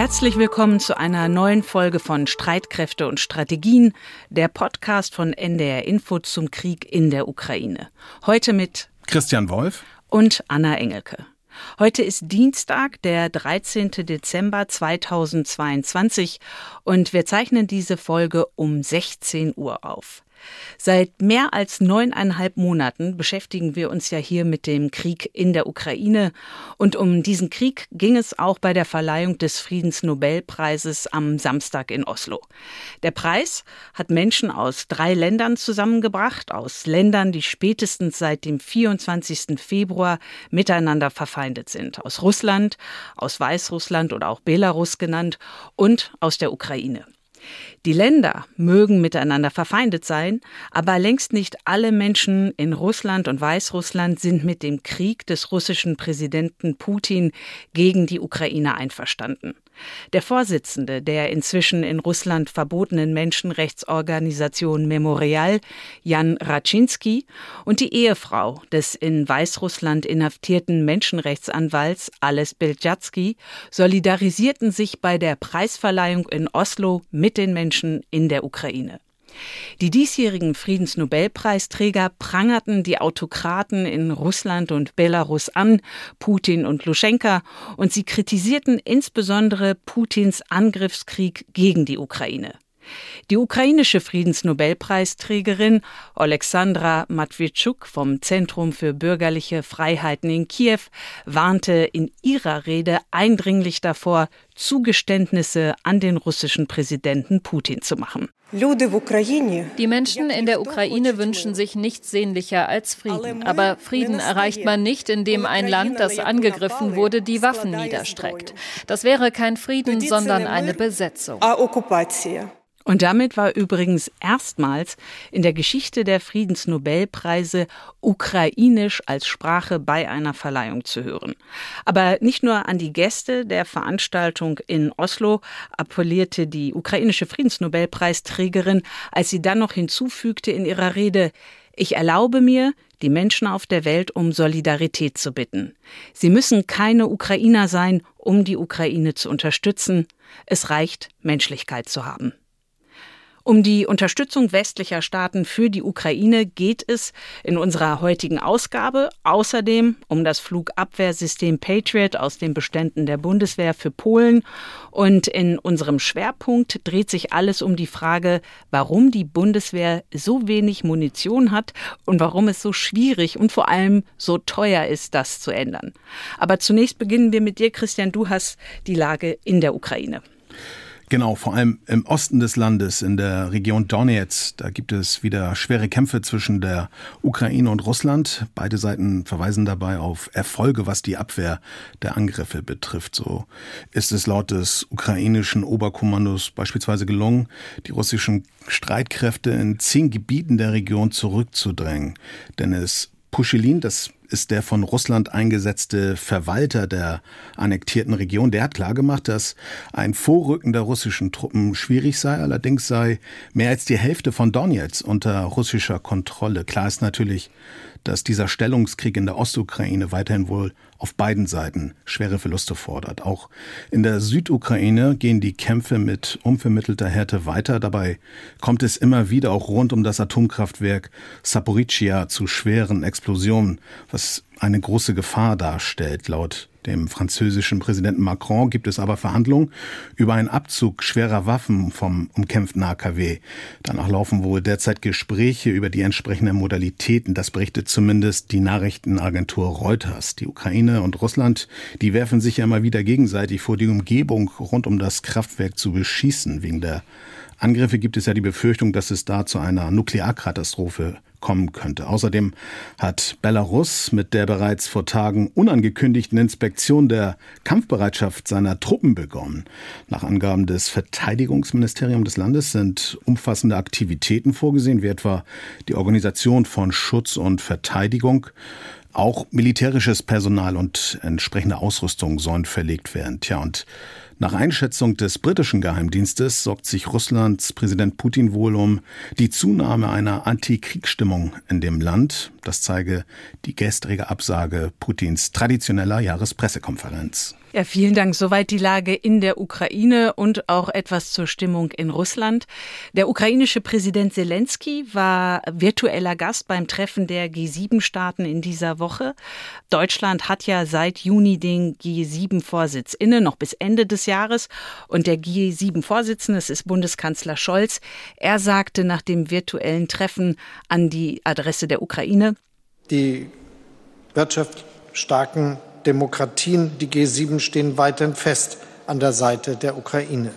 Herzlich willkommen zu einer neuen Folge von Streitkräfte und Strategien, der Podcast von NDR Info zum Krieg in der Ukraine. Heute mit Christian Wolf und Anna Engelke. Heute ist Dienstag, der 13. Dezember 2022 und wir zeichnen diese Folge um 16 Uhr auf. Seit mehr als neuneinhalb Monaten beschäftigen wir uns ja hier mit dem Krieg in der Ukraine. Und um diesen Krieg ging es auch bei der Verleihung des Friedensnobelpreises am Samstag in Oslo. Der Preis hat Menschen aus drei Ländern zusammengebracht, aus Ländern, die spätestens seit dem 24. Februar miteinander verfeindet sind. Aus Russland, aus Weißrussland oder auch Belarus genannt und aus der Ukraine. Die Länder mögen miteinander verfeindet sein, aber längst nicht alle Menschen in Russland und Weißrussland sind mit dem Krieg des russischen Präsidenten Putin gegen die Ukraine einverstanden. Der Vorsitzende der inzwischen in Russland verbotenen Menschenrechtsorganisation Memorial, Jan Raczynski, und die Ehefrau des in Weißrussland inhaftierten Menschenrechtsanwalts Ales Beljatsky solidarisierten sich bei der Preisverleihung in Oslo mit den Menschen in der Ukraine. Die diesjährigen Friedensnobelpreisträger prangerten die Autokraten in Russland und Belarus an, Putin und Luschenka, und sie kritisierten insbesondere Putins Angriffskrieg gegen die Ukraine. Die ukrainische Friedensnobelpreisträgerin Alexandra Matwitschuk vom Zentrum für bürgerliche Freiheiten in Kiew warnte in ihrer Rede eindringlich davor, Zugeständnisse an den russischen Präsidenten Putin zu machen. Die Menschen in der Ukraine wünschen sich nichts sehnlicher als Frieden. Aber Frieden erreicht man nicht, indem ein Land, das angegriffen wurde, die Waffen niederstreckt. Das wäre kein Frieden, sondern eine Besetzung. Und damit war übrigens erstmals in der Geschichte der Friedensnobelpreise Ukrainisch als Sprache bei einer Verleihung zu hören. Aber nicht nur an die Gäste der Veranstaltung in Oslo appellierte die ukrainische Friedensnobelpreisträgerin, als sie dann noch hinzufügte in ihrer Rede, ich erlaube mir, die Menschen auf der Welt um Solidarität zu bitten. Sie müssen keine Ukrainer sein, um die Ukraine zu unterstützen. Es reicht, Menschlichkeit zu haben. Um die Unterstützung westlicher Staaten für die Ukraine geht es in unserer heutigen Ausgabe. Außerdem um das Flugabwehrsystem Patriot aus den Beständen der Bundeswehr für Polen. Und in unserem Schwerpunkt dreht sich alles um die Frage, warum die Bundeswehr so wenig Munition hat und warum es so schwierig und vor allem so teuer ist, das zu ändern. Aber zunächst beginnen wir mit dir, Christian. Du hast die Lage in der Ukraine. Genau, vor allem im Osten des Landes, in der Region Donetsk, da gibt es wieder schwere Kämpfe zwischen der Ukraine und Russland. Beide Seiten verweisen dabei auf Erfolge, was die Abwehr der Angriffe betrifft. So ist es laut des ukrainischen Oberkommandos beispielsweise gelungen, die russischen Streitkräfte in zehn Gebieten der Region zurückzudrängen. Dennis Puschelin, das ist der von Russland eingesetzte Verwalter der annektierten Region. Der hat klargemacht, dass ein Vorrücken der russischen Truppen schwierig sei. Allerdings sei mehr als die Hälfte von Donetsk unter russischer Kontrolle. Klar ist natürlich, dass dieser Stellungskrieg in der Ostukraine weiterhin wohl auf beiden Seiten schwere Verluste fordert. Auch in der Südukraine gehen die Kämpfe mit unvermittelter Härte weiter. Dabei kommt es immer wieder auch rund um das Atomkraftwerk Saporischia zu schweren Explosionen, was eine große Gefahr darstellt. Laut dem französischen Präsidenten Macron gibt es aber Verhandlungen über einen Abzug schwerer Waffen vom umkämpften AKW. Danach laufen wohl derzeit Gespräche über die entsprechenden Modalitäten. Das berichtet zumindest die Nachrichtenagentur Reuters. Die Ukraine und Russland, die werfen sich ja immer wieder gegenseitig vor, die Umgebung rund um das Kraftwerk zu beschießen. Wegen der Angriffe gibt es ja die Befürchtung, dass es da zu einer Nuklearkatastrophe kommen könnte. Außerdem hat Belarus mit der bereits vor Tagen unangekündigten Inspektion der Kampfbereitschaft seiner Truppen begonnen. Nach Angaben des Verteidigungsministeriums des Landes sind umfassende Aktivitäten vorgesehen, wie etwa die Organisation von Schutz und Verteidigung. Auch militärisches Personal und entsprechende Ausrüstung sollen verlegt werden. Tja, und nach Einschätzung des britischen Geheimdienstes sorgt sich Russlands Präsident Putin wohl um die Zunahme einer Antikriegsstimmung in dem Land. Das zeige die gestrige Absage Putins traditioneller Jahrespressekonferenz. Ja, vielen Dank. Soweit die Lage in der Ukraine und auch etwas zur Stimmung in Russland. Der ukrainische Präsident Zelensky war virtueller Gast beim Treffen der G7-Staaten in dieser Woche. Deutschland hat ja seit Juni den G7-Vorsitz inne, noch bis Ende des Jahres. Und der G7-Vorsitzende, das ist Bundeskanzler Scholz, er sagte nach dem virtuellen Treffen an die Adresse der Ukraine, die wirtschaftsstarken Demokratien, die G7 stehen weiterhin fest an der Seite der Ukraine.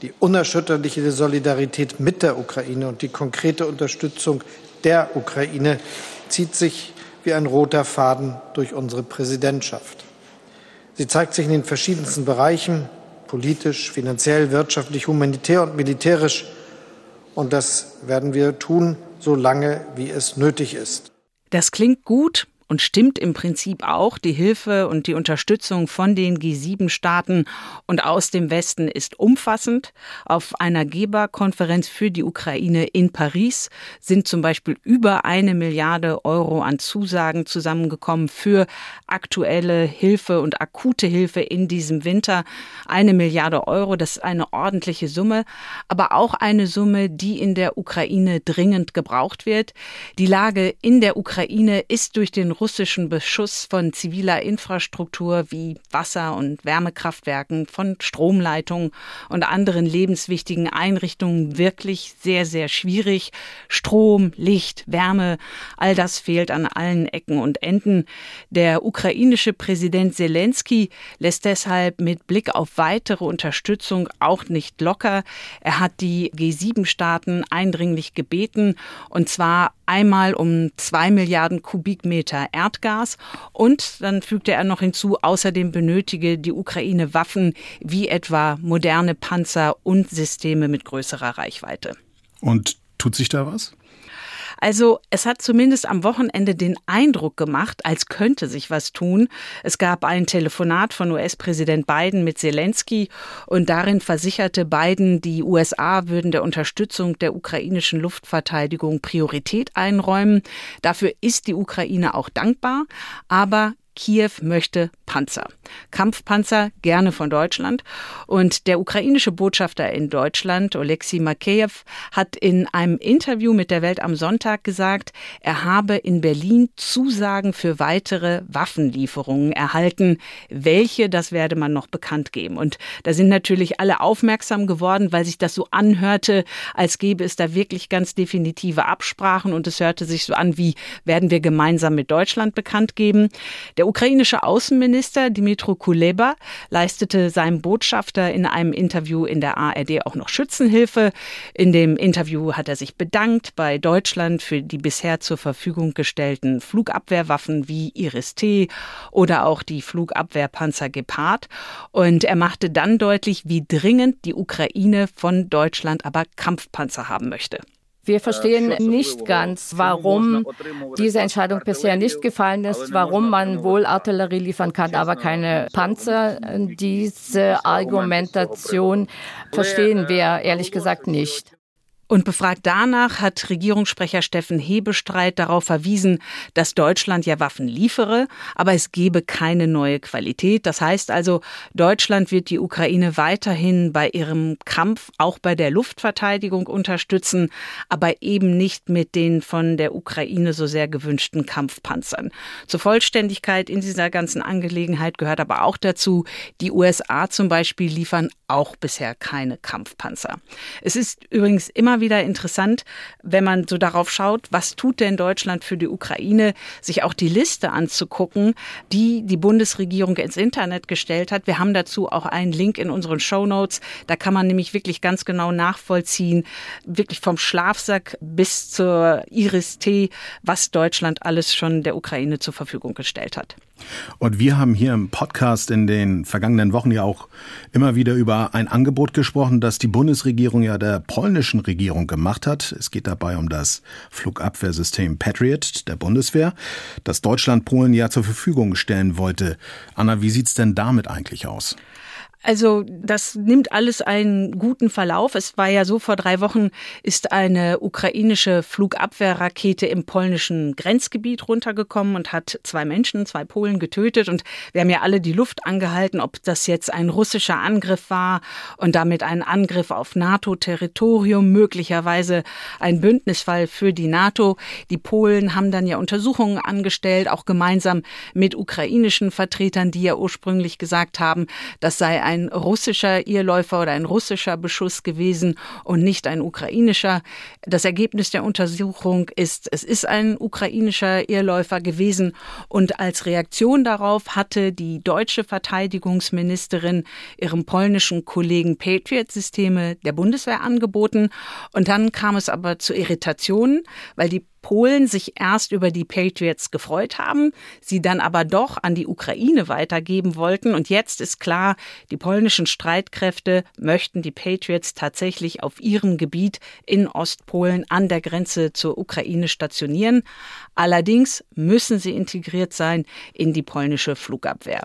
Die unerschütterliche Solidarität mit der Ukraine und die konkrete Unterstützung der Ukraine zieht sich wie ein roter Faden durch unsere Präsidentschaft. Sie zeigt sich in den verschiedensten Bereichen politisch, finanziell, wirtschaftlich, humanitär und militärisch. Und das werden wir tun, solange wie es nötig ist. Das klingt gut, und stimmt im Prinzip auch. Die Hilfe und die Unterstützung von den G7-Staaten und aus dem Westen ist umfassend. Auf einer Geberkonferenz für die Ukraine in Paris sind zum Beispiel über eine Milliarde Euro an Zusagen zusammengekommen für aktuelle Hilfe und akute Hilfe in diesem Winter. Eine Milliarde Euro, das ist eine ordentliche Summe, aber auch eine Summe, die in der Ukraine dringend gebraucht wird. Die Lage in der Ukraine ist durch den russischen Beschuss von ziviler Infrastruktur wie Wasser- und Wärmekraftwerken, von Stromleitungen und anderen lebenswichtigen Einrichtungen wirklich sehr, sehr schwierig. Strom, Licht, Wärme, all das fehlt an allen Ecken und Enden. Der ukrainische Präsident Zelensky lässt deshalb mit Blick auf weitere Unterstützung auch nicht locker. Er hat die G7-Staaten eindringlich gebeten, und zwar einmal um zwei Milliarden Kubikmeter Erdgas und dann fügte er noch hinzu, außerdem benötige die Ukraine Waffen wie etwa moderne Panzer und Systeme mit größerer Reichweite. Und tut sich da was? Also es hat zumindest am Wochenende den Eindruck gemacht, als könnte sich was tun. Es gab ein Telefonat von US-Präsident Biden mit Zelensky und darin versicherte Biden, die USA würden der Unterstützung der ukrainischen Luftverteidigung Priorität einräumen. Dafür ist die Ukraine auch dankbar, aber Kiew möchte Panzer. Kampfpanzer gerne von Deutschland. Und der ukrainische Botschafter in Deutschland, Oleksiy Makeyev, hat in einem Interview mit der Welt am Sonntag gesagt, er habe in Berlin Zusagen für weitere Waffenlieferungen erhalten. Welche, das werde man noch bekannt geben. Und da sind natürlich alle aufmerksam geworden, weil sich das so anhörte, als gäbe es da wirklich ganz definitive Absprachen. Und es hörte sich so an, wie werden wir gemeinsam mit Deutschland bekannt geben. Der ukrainische Außenminister Dimitro Kuleba leistete seinem Botschafter in einem Interview in der ARD auch noch Schützenhilfe. In dem Interview hat er sich bedankt bei Deutschland für die bisher zur Verfügung gestellten Flugabwehrwaffen wie Iris-T oder auch die Flugabwehrpanzer Gepard. Und er machte dann deutlich, wie dringend die Ukraine von Deutschland aber Kampfpanzer haben möchte. Wir verstehen nicht ganz, warum diese Entscheidung bisher nicht gefallen ist, warum man wohl Artillerie liefern kann, aber keine Panzer. Diese Argumentation verstehen wir ehrlich gesagt nicht. Und befragt danach hat Regierungssprecher Steffen Hebestreit darauf verwiesen, dass Deutschland ja Waffen liefere, aber es gebe keine neue Qualität. Das heißt also, Deutschland wird die Ukraine weiterhin bei ihrem Kampf, auch bei der Luftverteidigung unterstützen, aber eben nicht mit den von der Ukraine so sehr gewünschten Kampfpanzern. Zur Vollständigkeit in dieser ganzen Angelegenheit gehört aber auch dazu, die USA zum Beispiel liefern auch bisher keine Kampfpanzer. Es ist übrigens immer wieder interessant, wenn man so darauf schaut, was tut denn Deutschland für die Ukraine, sich auch die Liste anzugucken, die die Bundesregierung ins Internet gestellt hat. Wir haben dazu auch einen Link in unseren Show Notes. Da kann man nämlich wirklich ganz genau nachvollziehen, wirklich vom Schlafsack bis zur Iris-T, was Deutschland alles schon der Ukraine zur Verfügung gestellt hat. Und wir haben hier im Podcast in den vergangenen Wochen ja auch immer wieder über ein Angebot gesprochen, das die Bundesregierung ja der polnischen Regierung gemacht hat. Es geht dabei um das Flugabwehrsystem Patriot der Bundeswehr, das Deutschland Polen ja zur Verfügung stellen wollte. Anna, wie sieht's denn damit eigentlich aus? Also das nimmt alles einen guten Verlauf. Es war ja so, vor drei Wochen ist eine ukrainische Flugabwehrrakete im polnischen Grenzgebiet runtergekommen und hat zwei Menschen, zwei Polen getötet. Und wir haben ja alle die Luft angehalten, ob das jetzt ein russischer Angriff war und damit ein Angriff auf NATO-Territorium, möglicherweise ein Bündnisfall für die NATO. Die Polen haben dann ja Untersuchungen angestellt, auch gemeinsam mit ukrainischen Vertretern, die ja ursprünglich gesagt haben, das sei ein ein russischer Irrläufer oder ein russischer Beschuss gewesen und nicht ein ukrainischer. Das Ergebnis der Untersuchung ist, es ist ein ukrainischer Irrläufer gewesen und als Reaktion darauf hatte die deutsche Verteidigungsministerin ihrem polnischen Kollegen Patriot-Systeme der Bundeswehr angeboten und dann kam es aber zu Irritationen, weil die Polen sich erst über die Patriots gefreut haben, sie dann aber doch an die Ukraine weitergeben wollten. Und jetzt ist klar, die polnischen Streitkräfte möchten die Patriots tatsächlich auf ihrem Gebiet in Ostpolen an der Grenze zur Ukraine stationieren. Allerdings müssen sie integriert sein in die polnische Flugabwehr.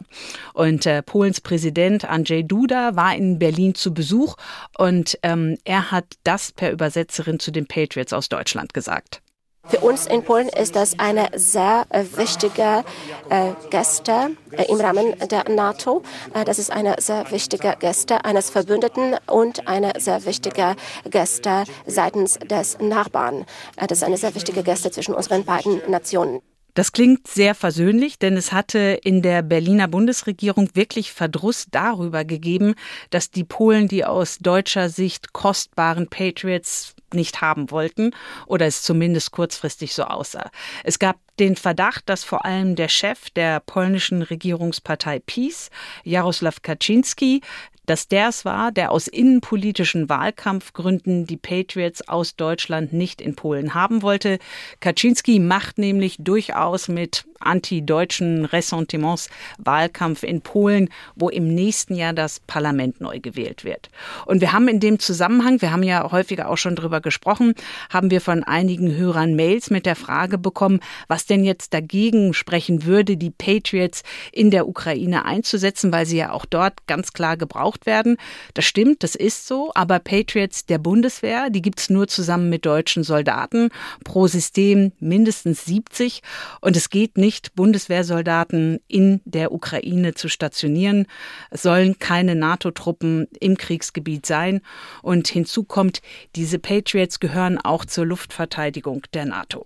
Und äh, Polens Präsident Andrzej Duda war in Berlin zu Besuch und ähm, er hat das per Übersetzerin zu den Patriots aus Deutschland gesagt. Für uns in Polen ist das eine sehr äh, wichtige äh, Geste äh, im Rahmen der NATO. Das ist eine sehr wichtige Geste eines Verbündeten und eine sehr wichtige Geste seitens des Nachbarn. Das ist eine sehr wichtige Geste zwischen unseren beiden Nationen. Das klingt sehr versöhnlich, denn es hatte in der Berliner Bundesregierung wirklich Verdruss darüber gegeben, dass die Polen die aus deutscher Sicht kostbaren Patriots nicht haben wollten oder es zumindest kurzfristig so aussah. Es gab den Verdacht, dass vor allem der Chef der polnischen Regierungspartei PiS, Jaroslaw Kaczynski, dass der es war, der aus innenpolitischen Wahlkampfgründen die Patriots aus Deutschland nicht in Polen haben wollte. Kaczynski macht nämlich durchaus mit anti-deutschen Ressentiments Wahlkampf in Polen, wo im nächsten Jahr das Parlament neu gewählt wird. Und wir haben in dem Zusammenhang, wir haben ja häufiger auch schon drüber gesprochen, haben wir von einigen Hörern Mails mit der Frage bekommen, was denn jetzt dagegen sprechen würde, die Patriots in der Ukraine einzusetzen, weil sie ja auch dort ganz klar gebraucht werden. Das stimmt, das ist so, aber Patriots der Bundeswehr, die gibt's nur zusammen mit deutschen Soldaten, pro System mindestens 70 und es geht nicht nicht, Bundeswehrsoldaten in der Ukraine zu stationieren. Es sollen keine NATO-Truppen im Kriegsgebiet sein. Und hinzu kommt, diese Patriots gehören auch zur Luftverteidigung der NATO.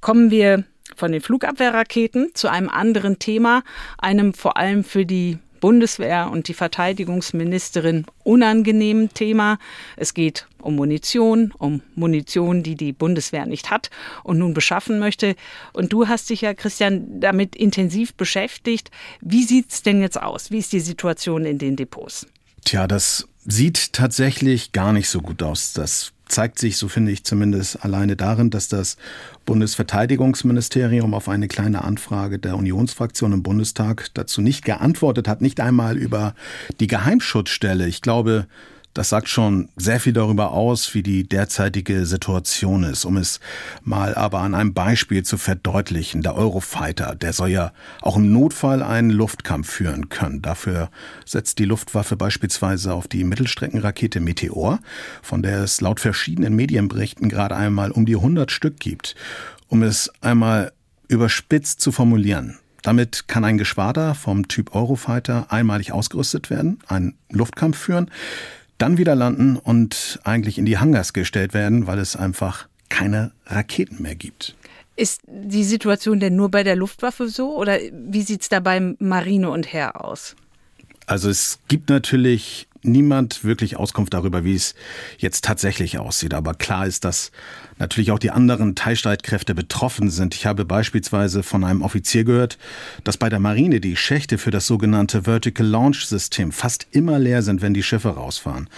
Kommen wir von den Flugabwehrraketen zu einem anderen Thema, einem vor allem für die Bundeswehr und die Verteidigungsministerin unangenehmen Thema. Es geht um Munition, um Munition, die die Bundeswehr nicht hat und nun beschaffen möchte. Und du hast dich ja, Christian, damit intensiv beschäftigt. Wie sieht's denn jetzt aus? Wie ist die Situation in den Depots? Tja, das sieht tatsächlich gar nicht so gut aus. Das zeigt sich, so finde ich zumindest, alleine darin, dass das Bundesverteidigungsministerium auf eine kleine Anfrage der Unionsfraktion im Bundestag dazu nicht geantwortet hat, nicht einmal über die Geheimschutzstelle. Ich glaube, das sagt schon sehr viel darüber aus, wie die derzeitige Situation ist. Um es mal aber an einem Beispiel zu verdeutlichen. Der Eurofighter, der soll ja auch im Notfall einen Luftkampf führen können. Dafür setzt die Luftwaffe beispielsweise auf die Mittelstreckenrakete Meteor, von der es laut verschiedenen Medienberichten gerade einmal um die 100 Stück gibt. Um es einmal überspitzt zu formulieren. Damit kann ein Geschwader vom Typ Eurofighter einmalig ausgerüstet werden, einen Luftkampf führen dann wieder landen und eigentlich in die Hangars gestellt werden, weil es einfach keine Raketen mehr gibt. Ist die Situation denn nur bei der Luftwaffe so oder wie sieht es da beim Marine und Heer aus? Also es gibt natürlich niemand wirklich Auskunft darüber, wie es jetzt tatsächlich aussieht. Aber klar ist, dass natürlich auch die anderen Teilstreitkräfte betroffen sind. Ich habe beispielsweise von einem Offizier gehört, dass bei der Marine die Schächte für das sogenannte Vertical Launch System fast immer leer sind, wenn die Schiffe rausfahren.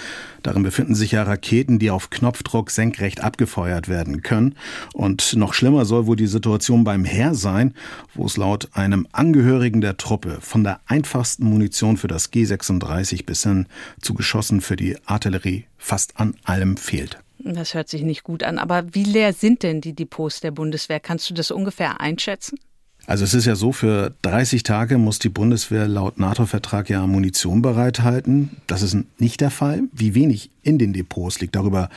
Darin befinden sich ja Raketen, die auf Knopfdruck senkrecht abgefeuert werden können. Und noch schlimmer soll wohl die Situation beim Heer sein, wo es laut einem Angehörigen der Truppe von der einfachsten Munition für das G36 bis hin zu Geschossen für die Artillerie fast an allem fehlt. Das hört sich nicht gut an. Aber wie leer sind denn die Depots der Bundeswehr? Kannst du das ungefähr einschätzen? Also es ist ja so, für 30 Tage muss die Bundeswehr laut NATO-Vertrag ja Munition bereithalten. Das ist nicht der Fall. Wie wenig in den Depots liegt, darüber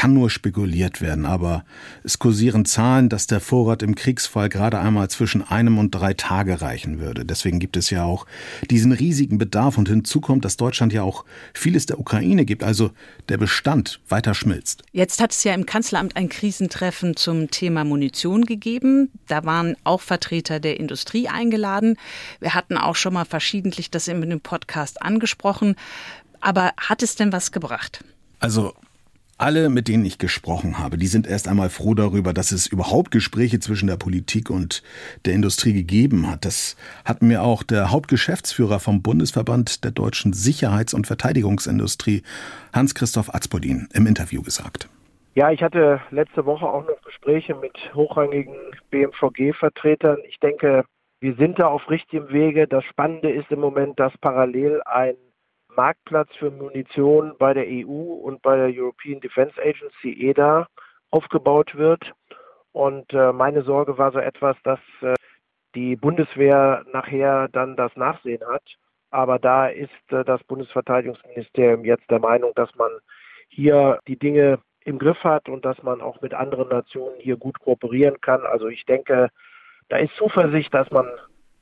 kann nur spekuliert werden, aber es kursieren Zahlen, dass der Vorrat im Kriegsfall gerade einmal zwischen einem und drei Tage reichen würde. Deswegen gibt es ja auch diesen riesigen Bedarf und hinzu kommt, dass Deutschland ja auch vieles der Ukraine gibt, also der Bestand weiter schmilzt. Jetzt hat es ja im Kanzleramt ein Krisentreffen zum Thema Munition gegeben. Da waren auch Vertreter der Industrie eingeladen. Wir hatten auch schon mal verschiedentlich das in dem Podcast angesprochen. Aber hat es denn was gebracht? Also alle, mit denen ich gesprochen habe, die sind erst einmal froh darüber, dass es überhaupt Gespräche zwischen der Politik und der Industrie gegeben hat. Das hat mir auch der Hauptgeschäftsführer vom Bundesverband der deutschen Sicherheits- und Verteidigungsindustrie, Hans-Christoph Atzpodin, im Interview gesagt. Ja, ich hatte letzte Woche auch noch Gespräche mit hochrangigen BMVG-Vertretern. Ich denke, wir sind da auf richtigem Wege. Das Spannende ist im Moment, dass parallel ein Marktplatz für Munition bei der EU und bei der European Defence Agency EDA aufgebaut wird. Und äh, meine Sorge war so etwas, dass äh, die Bundeswehr nachher dann das Nachsehen hat. Aber da ist äh, das Bundesverteidigungsministerium jetzt der Meinung, dass man hier die Dinge im Griff hat und dass man auch mit anderen Nationen hier gut kooperieren kann. Also ich denke, da ist Zuversicht, dass man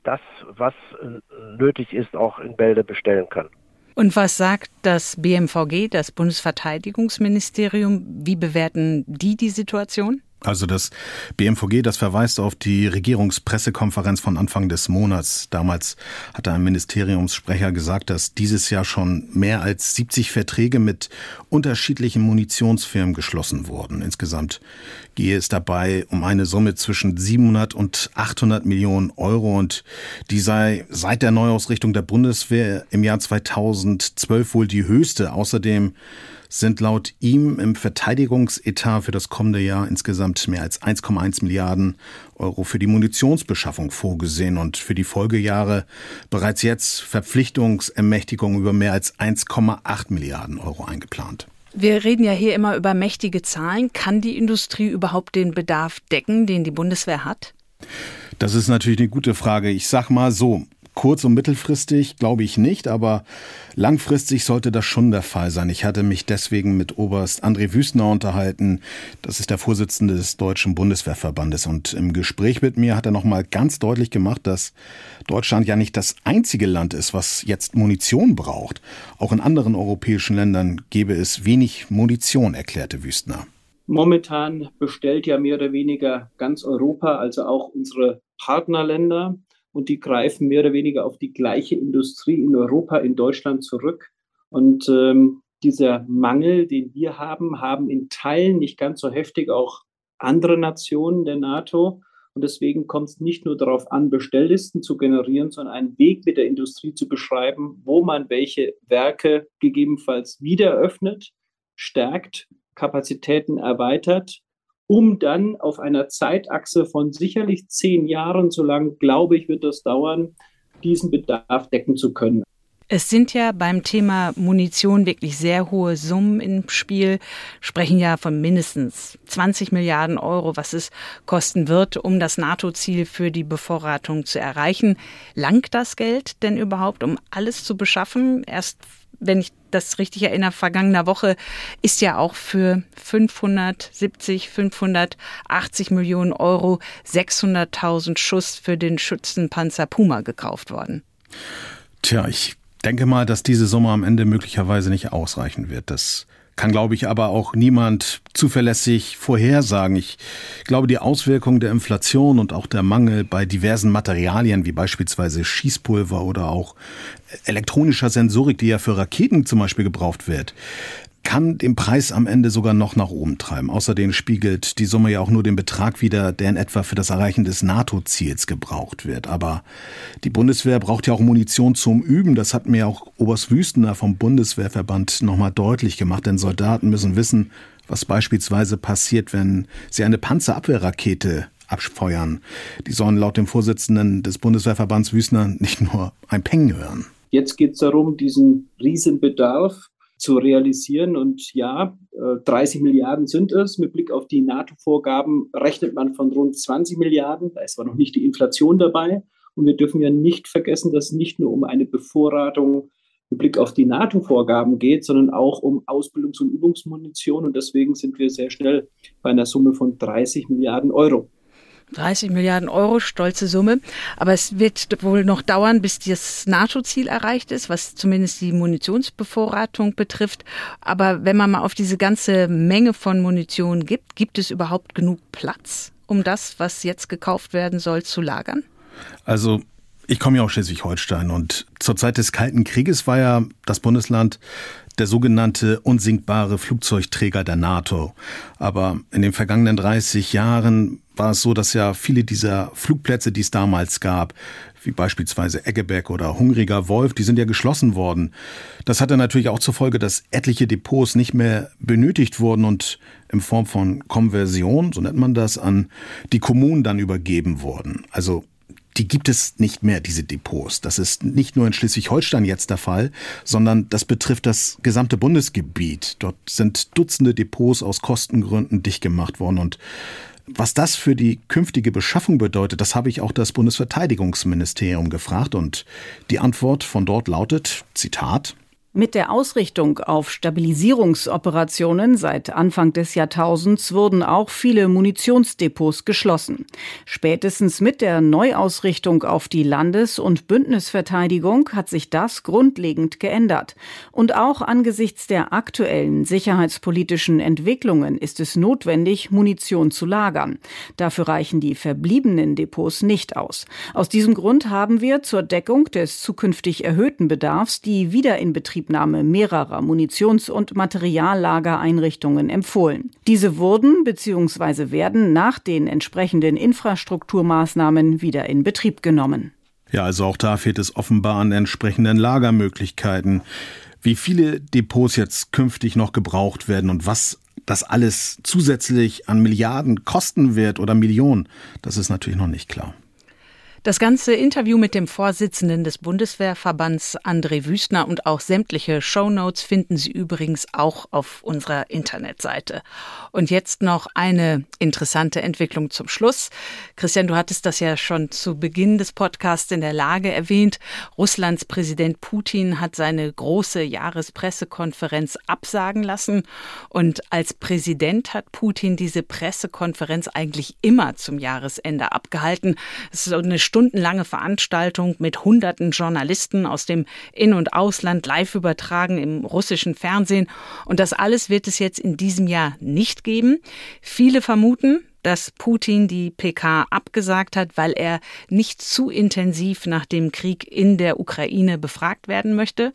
das, was äh, nötig ist, auch in Bälde bestellen kann. Und was sagt das BMVG, das Bundesverteidigungsministerium? Wie bewerten die die Situation? Also das BMVG, das verweist auf die Regierungspressekonferenz von Anfang des Monats. Damals hatte ein Ministeriumssprecher gesagt, dass dieses Jahr schon mehr als 70 Verträge mit unterschiedlichen Munitionsfirmen geschlossen wurden. Insgesamt gehe es dabei um eine Summe zwischen 700 und 800 Millionen Euro und die sei seit der Neuausrichtung der Bundeswehr im Jahr 2012 wohl die höchste. Außerdem sind laut ihm im Verteidigungsetat für das kommende Jahr insgesamt mehr als 1,1 Milliarden Euro für die Munitionsbeschaffung vorgesehen und für die Folgejahre bereits jetzt Verpflichtungsermächtigungen über mehr als 1,8 Milliarden Euro eingeplant. Wir reden ja hier immer über mächtige Zahlen. Kann die Industrie überhaupt den Bedarf decken, den die Bundeswehr hat? Das ist natürlich eine gute Frage. Ich sag mal so, Kurz- und mittelfristig glaube ich nicht, aber langfristig sollte das schon der Fall sein. Ich hatte mich deswegen mit Oberst André Wüstner unterhalten. Das ist der Vorsitzende des Deutschen Bundeswehrverbandes. Und im Gespräch mit mir hat er nochmal ganz deutlich gemacht, dass Deutschland ja nicht das einzige Land ist, was jetzt Munition braucht. Auch in anderen europäischen Ländern gäbe es wenig Munition, erklärte Wüstner. Momentan bestellt ja mehr oder weniger ganz Europa, also auch unsere Partnerländer und die greifen mehr oder weniger auf die gleiche Industrie in Europa, in Deutschland zurück. Und ähm, dieser Mangel, den wir haben, haben in Teilen nicht ganz so heftig auch andere Nationen der NATO. Und deswegen kommt es nicht nur darauf an, Bestelllisten zu generieren, sondern einen Weg mit der Industrie zu beschreiben, wo man welche Werke gegebenenfalls wieder öffnet, stärkt, Kapazitäten erweitert um dann auf einer Zeitachse von sicherlich zehn Jahren, so lang glaube ich, wird das dauern, diesen Bedarf decken zu können. Es sind ja beim Thema Munition wirklich sehr hohe Summen im Spiel, sprechen ja von mindestens 20 Milliarden Euro, was es kosten wird, um das NATO-Ziel für die Bevorratung zu erreichen. Langt das Geld denn überhaupt, um alles zu beschaffen? Erst wenn ich das richtig erinnere, vergangener Woche ist ja auch für 570, 580 Millionen Euro 600.000 Schuss für den Schützenpanzer Puma gekauft worden. Tja, ich denke mal, dass diese Summe am Ende möglicherweise nicht ausreichen wird. Das kann, glaube ich, aber auch niemand zuverlässig vorhersagen. Ich glaube, die Auswirkungen der Inflation und auch der Mangel bei diversen Materialien, wie beispielsweise Schießpulver oder auch elektronischer Sensorik, die ja für Raketen zum Beispiel gebraucht wird, kann den Preis am Ende sogar noch nach oben treiben. Außerdem spiegelt die Summe ja auch nur den Betrag wider, der in etwa für das Erreichen des NATO-Ziels gebraucht wird. Aber die Bundeswehr braucht ja auch Munition zum Üben. Das hat mir auch Oberst Wüstener vom Bundeswehrverband nochmal deutlich gemacht. Denn Soldaten müssen wissen, was beispielsweise passiert, wenn sie eine Panzerabwehrrakete abfeuern. Die sollen laut dem Vorsitzenden des Bundeswehrverbands Wüstner nicht nur ein Peng hören. Jetzt geht es darum, diesen Riesenbedarf zu realisieren. Und ja, 30 äh, Milliarden sind es. Mit Blick auf die NATO-Vorgaben rechnet man von rund 20 Milliarden. Da ist zwar noch nicht die Inflation dabei. Und wir dürfen ja nicht vergessen, dass es nicht nur um eine Bevorratung mit Blick auf die NATO-Vorgaben geht, sondern auch um Ausbildungs- und Übungsmunition. Und deswegen sind wir sehr schnell bei einer Summe von 30 Milliarden Euro. 30 Milliarden Euro, stolze Summe. Aber es wird wohl noch dauern, bis das NATO-Ziel erreicht ist, was zumindest die Munitionsbevorratung betrifft. Aber wenn man mal auf diese ganze Menge von Munition gibt, gibt es überhaupt genug Platz, um das, was jetzt gekauft werden soll, zu lagern? Also ich komme ja aus Schleswig-Holstein und zur Zeit des Kalten Krieges war ja das Bundesland der sogenannte unsinkbare Flugzeugträger der NATO. Aber in den vergangenen 30 Jahren war es so, dass ja viele dieser Flugplätze, die es damals gab, wie beispielsweise Eggeberg oder Hungriger Wolf, die sind ja geschlossen worden. Das hatte natürlich auch zur Folge, dass etliche Depots nicht mehr benötigt wurden und in Form von Konversion, so nennt man das, an die Kommunen dann übergeben wurden. Also die gibt es nicht mehr, diese Depots. Das ist nicht nur in Schleswig-Holstein jetzt der Fall, sondern das betrifft das gesamte Bundesgebiet. Dort sind Dutzende Depots aus Kostengründen dicht gemacht worden und was das für die künftige Beschaffung bedeutet, das habe ich auch das Bundesverteidigungsministerium gefragt und die Antwort von dort lautet, Zitat, mit der Ausrichtung auf Stabilisierungsoperationen seit Anfang des Jahrtausends wurden auch viele Munitionsdepots geschlossen. Spätestens mit der Neuausrichtung auf die Landes- und Bündnisverteidigung hat sich das grundlegend geändert. Und auch angesichts der aktuellen sicherheitspolitischen Entwicklungen ist es notwendig, Munition zu lagern. Dafür reichen die verbliebenen Depots nicht aus. Aus diesem Grund haben wir zur Deckung des zukünftig erhöhten Bedarfs die Wiederinbetriebnahme Inbetriebnahme mehrerer Munitions- und Materiallagereinrichtungen empfohlen. Diese wurden bzw. werden nach den entsprechenden Infrastrukturmaßnahmen wieder in Betrieb genommen. Ja, also auch da fehlt es offenbar an entsprechenden Lagermöglichkeiten. Wie viele Depots jetzt künftig noch gebraucht werden und was das alles zusätzlich an Milliarden kosten wird oder Millionen, das ist natürlich noch nicht klar. Das ganze Interview mit dem Vorsitzenden des Bundeswehrverbands André Wüstner und auch sämtliche Shownotes finden Sie übrigens auch auf unserer Internetseite. Und jetzt noch eine interessante Entwicklung zum Schluss. Christian, du hattest das ja schon zu Beginn des Podcasts in der Lage erwähnt. Russlands Präsident Putin hat seine große Jahrespressekonferenz absagen lassen. Und als Präsident hat Putin diese Pressekonferenz eigentlich immer zum Jahresende abgehalten. Es ist so eine stundenlange Veranstaltung mit hunderten Journalisten aus dem In- und Ausland live übertragen im russischen Fernsehen. Und das alles wird es jetzt in diesem Jahr nicht geben. Viele vermuten, dass Putin die PK abgesagt hat, weil er nicht zu intensiv nach dem Krieg in der Ukraine befragt werden möchte.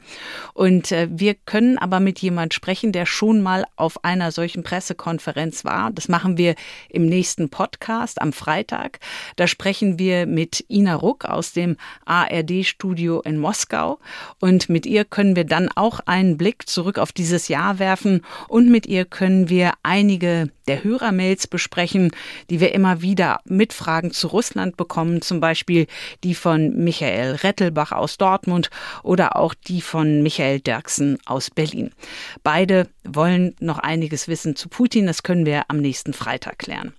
Und äh, wir können aber mit jemand sprechen, der schon mal auf einer solchen Pressekonferenz war. Das machen wir im nächsten Podcast am Freitag. Da sprechen wir mit Ina Ruck aus dem ARD-Studio in Moskau. Und mit ihr können wir dann auch einen Blick zurück auf dieses Jahr werfen. Und mit ihr können wir einige der Hörermails besprechen, die wir immer wieder mit Fragen zu Russland bekommen, zum Beispiel die von Michael Rettelbach aus Dortmund oder auch die von Michael Dirksen aus Berlin. Beide wollen noch einiges wissen zu Putin, das können wir am nächsten Freitag klären.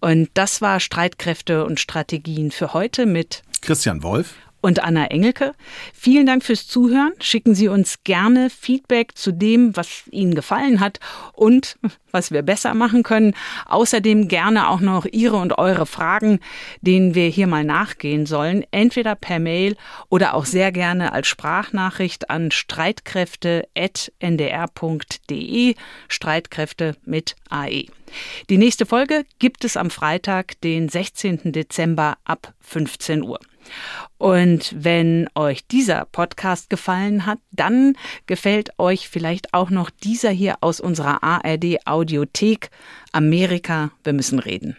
Und das war Streitkräfte und Strategien für heute mit Christian Wolf und Anna Engelke. Vielen Dank fürs Zuhören. Schicken Sie uns gerne Feedback zu dem, was Ihnen gefallen hat und was wir besser machen können. Außerdem gerne auch noch Ihre und eure Fragen, denen wir hier mal nachgehen sollen. Entweder per Mail oder auch sehr gerne als Sprachnachricht an streitkräfte.ndr.de. Streitkräfte mit AE. Die nächste Folge gibt es am Freitag, den 16. Dezember ab 15 Uhr. Und wenn euch dieser Podcast gefallen hat, dann gefällt euch vielleicht auch noch dieser hier aus unserer ARD Audiothek Amerika, wir müssen reden.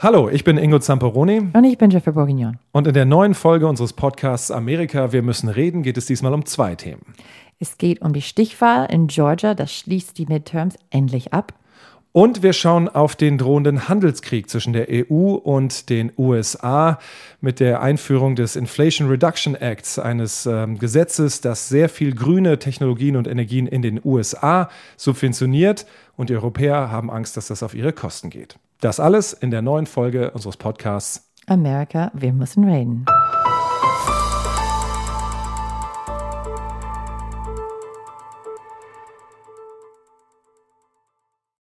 Hallo, ich bin Ingo Zamperoni. Und ich bin Jeffrey Bourguignon. Und in der neuen Folge unseres Podcasts Amerika, wir müssen reden, geht es diesmal um zwei Themen. Es geht um die Stichwahl in Georgia, das schließt die Midterms endlich ab. Und wir schauen auf den drohenden Handelskrieg zwischen der EU und den USA mit der Einführung des Inflation Reduction Acts, eines äh, Gesetzes, das sehr viel grüne Technologien und Energien in den USA subventioniert. Und die Europäer haben Angst, dass das auf ihre Kosten geht. Das alles in der neuen Folge unseres Podcasts America, wir müssen reden.